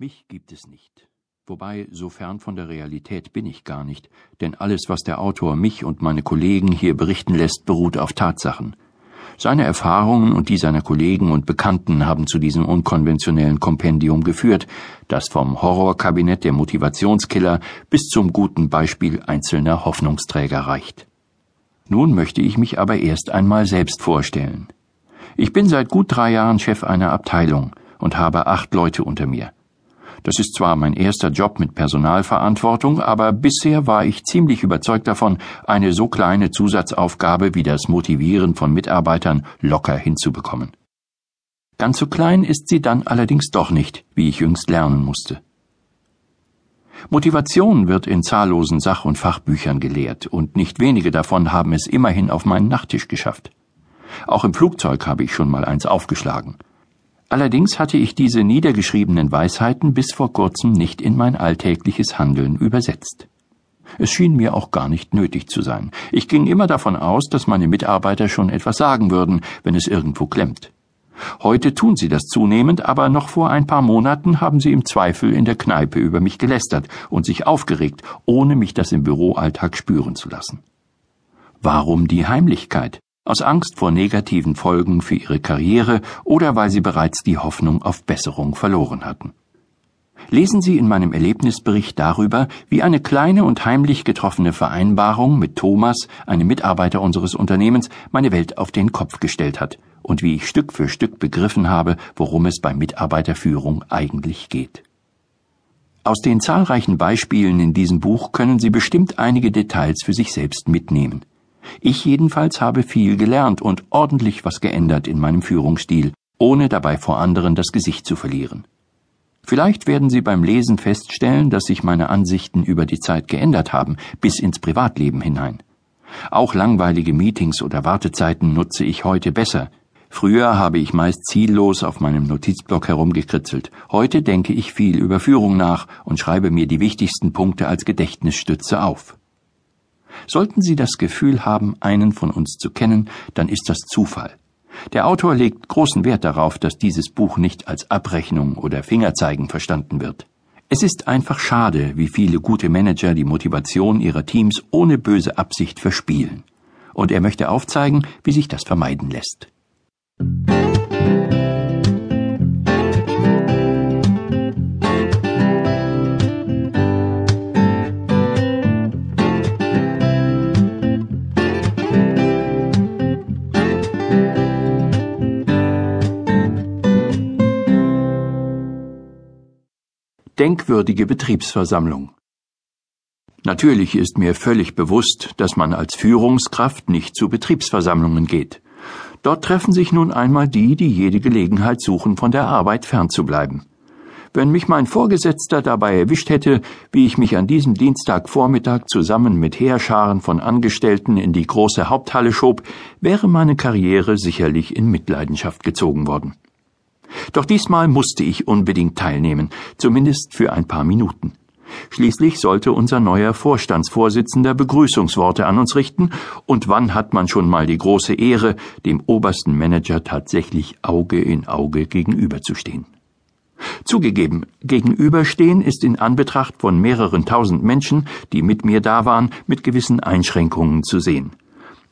Mich gibt es nicht. Wobei, so fern von der Realität bin ich gar nicht, denn alles, was der Autor mich und meine Kollegen hier berichten lässt, beruht auf Tatsachen. Seine Erfahrungen und die seiner Kollegen und Bekannten haben zu diesem unkonventionellen Kompendium geführt, das vom Horrorkabinett der Motivationskiller bis zum guten Beispiel einzelner Hoffnungsträger reicht. Nun möchte ich mich aber erst einmal selbst vorstellen. Ich bin seit gut drei Jahren Chef einer Abteilung und habe acht Leute unter mir. Das ist zwar mein erster Job mit Personalverantwortung, aber bisher war ich ziemlich überzeugt davon, eine so kleine Zusatzaufgabe wie das Motivieren von Mitarbeitern locker hinzubekommen. Ganz so klein ist sie dann allerdings doch nicht, wie ich jüngst lernen musste. Motivation wird in zahllosen Sach- und Fachbüchern gelehrt, und nicht wenige davon haben es immerhin auf meinen Nachttisch geschafft. Auch im Flugzeug habe ich schon mal eins aufgeschlagen. Allerdings hatte ich diese niedergeschriebenen Weisheiten bis vor kurzem nicht in mein alltägliches Handeln übersetzt. Es schien mir auch gar nicht nötig zu sein. Ich ging immer davon aus, dass meine Mitarbeiter schon etwas sagen würden, wenn es irgendwo klemmt. Heute tun sie das zunehmend, aber noch vor ein paar Monaten haben sie im Zweifel in der Kneipe über mich gelästert und sich aufgeregt, ohne mich das im Büroalltag spüren zu lassen. Warum die Heimlichkeit? Aus Angst vor negativen Folgen für ihre Karriere oder weil sie bereits die Hoffnung auf Besserung verloren hatten. Lesen Sie in meinem Erlebnisbericht darüber, wie eine kleine und heimlich getroffene Vereinbarung mit Thomas, einem Mitarbeiter unseres Unternehmens, meine Welt auf den Kopf gestellt hat und wie ich Stück für Stück begriffen habe, worum es bei Mitarbeiterführung eigentlich geht. Aus den zahlreichen Beispielen in diesem Buch können Sie bestimmt einige Details für sich selbst mitnehmen. Ich jedenfalls habe viel gelernt und ordentlich was geändert in meinem Führungsstil, ohne dabei vor anderen das Gesicht zu verlieren. Vielleicht werden Sie beim Lesen feststellen, dass sich meine Ansichten über die Zeit geändert haben, bis ins Privatleben hinein. Auch langweilige Meetings oder Wartezeiten nutze ich heute besser. Früher habe ich meist ziellos auf meinem Notizblock herumgekritzelt. Heute denke ich viel über Führung nach und schreibe mir die wichtigsten Punkte als Gedächtnisstütze auf. Sollten Sie das Gefühl haben, einen von uns zu kennen, dann ist das Zufall. Der Autor legt großen Wert darauf, dass dieses Buch nicht als Abrechnung oder Fingerzeigen verstanden wird. Es ist einfach schade, wie viele gute Manager die Motivation ihrer Teams ohne böse Absicht verspielen. Und er möchte aufzeigen, wie sich das vermeiden lässt. Denkwürdige Betriebsversammlung. Natürlich ist mir völlig bewusst, dass man als Führungskraft nicht zu Betriebsversammlungen geht. Dort treffen sich nun einmal die, die jede Gelegenheit suchen, von der Arbeit fernzubleiben. Wenn mich mein Vorgesetzter dabei erwischt hätte, wie ich mich an diesem Dienstagvormittag zusammen mit Heerscharen von Angestellten in die große Haupthalle schob, wäre meine Karriere sicherlich in Mitleidenschaft gezogen worden. Doch diesmal musste ich unbedingt teilnehmen, zumindest für ein paar Minuten. Schließlich sollte unser neuer Vorstandsvorsitzender Begrüßungsworte an uns richten, und wann hat man schon mal die große Ehre, dem obersten Manager tatsächlich Auge in Auge gegenüberzustehen. Zugegeben, gegenüberstehen ist in Anbetracht von mehreren tausend Menschen, die mit mir da waren, mit gewissen Einschränkungen zu sehen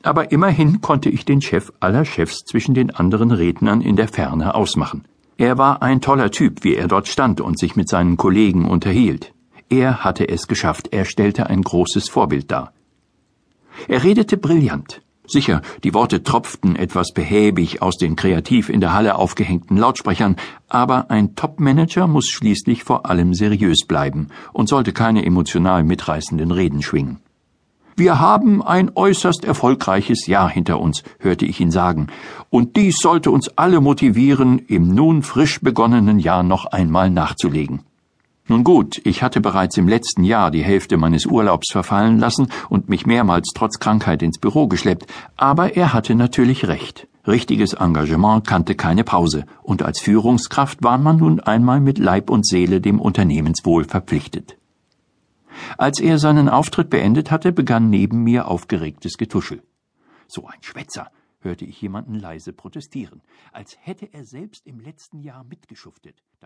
aber immerhin konnte ich den Chef aller Chefs zwischen den anderen Rednern in der Ferne ausmachen. Er war ein toller Typ, wie er dort stand und sich mit seinen Kollegen unterhielt. Er hatte es geschafft, er stellte ein großes Vorbild dar. Er redete brillant. Sicher, die Worte tropften etwas behäbig aus den kreativ in der Halle aufgehängten Lautsprechern, aber ein Top-Manager muss schließlich vor allem seriös bleiben und sollte keine emotional mitreißenden Reden schwingen. Wir haben ein äußerst erfolgreiches Jahr hinter uns, hörte ich ihn sagen, und dies sollte uns alle motivieren, im nun frisch begonnenen Jahr noch einmal nachzulegen. Nun gut, ich hatte bereits im letzten Jahr die Hälfte meines Urlaubs verfallen lassen und mich mehrmals trotz Krankheit ins Büro geschleppt, aber er hatte natürlich recht. Richtiges Engagement kannte keine Pause, und als Führungskraft war man nun einmal mit Leib und Seele dem Unternehmenswohl verpflichtet. Als er seinen Auftritt beendet hatte, begann neben mir aufgeregtes Getuschel. So ein Schwätzer, hörte ich jemanden leise protestieren, als hätte er selbst im letzten Jahr mitgeschuftet.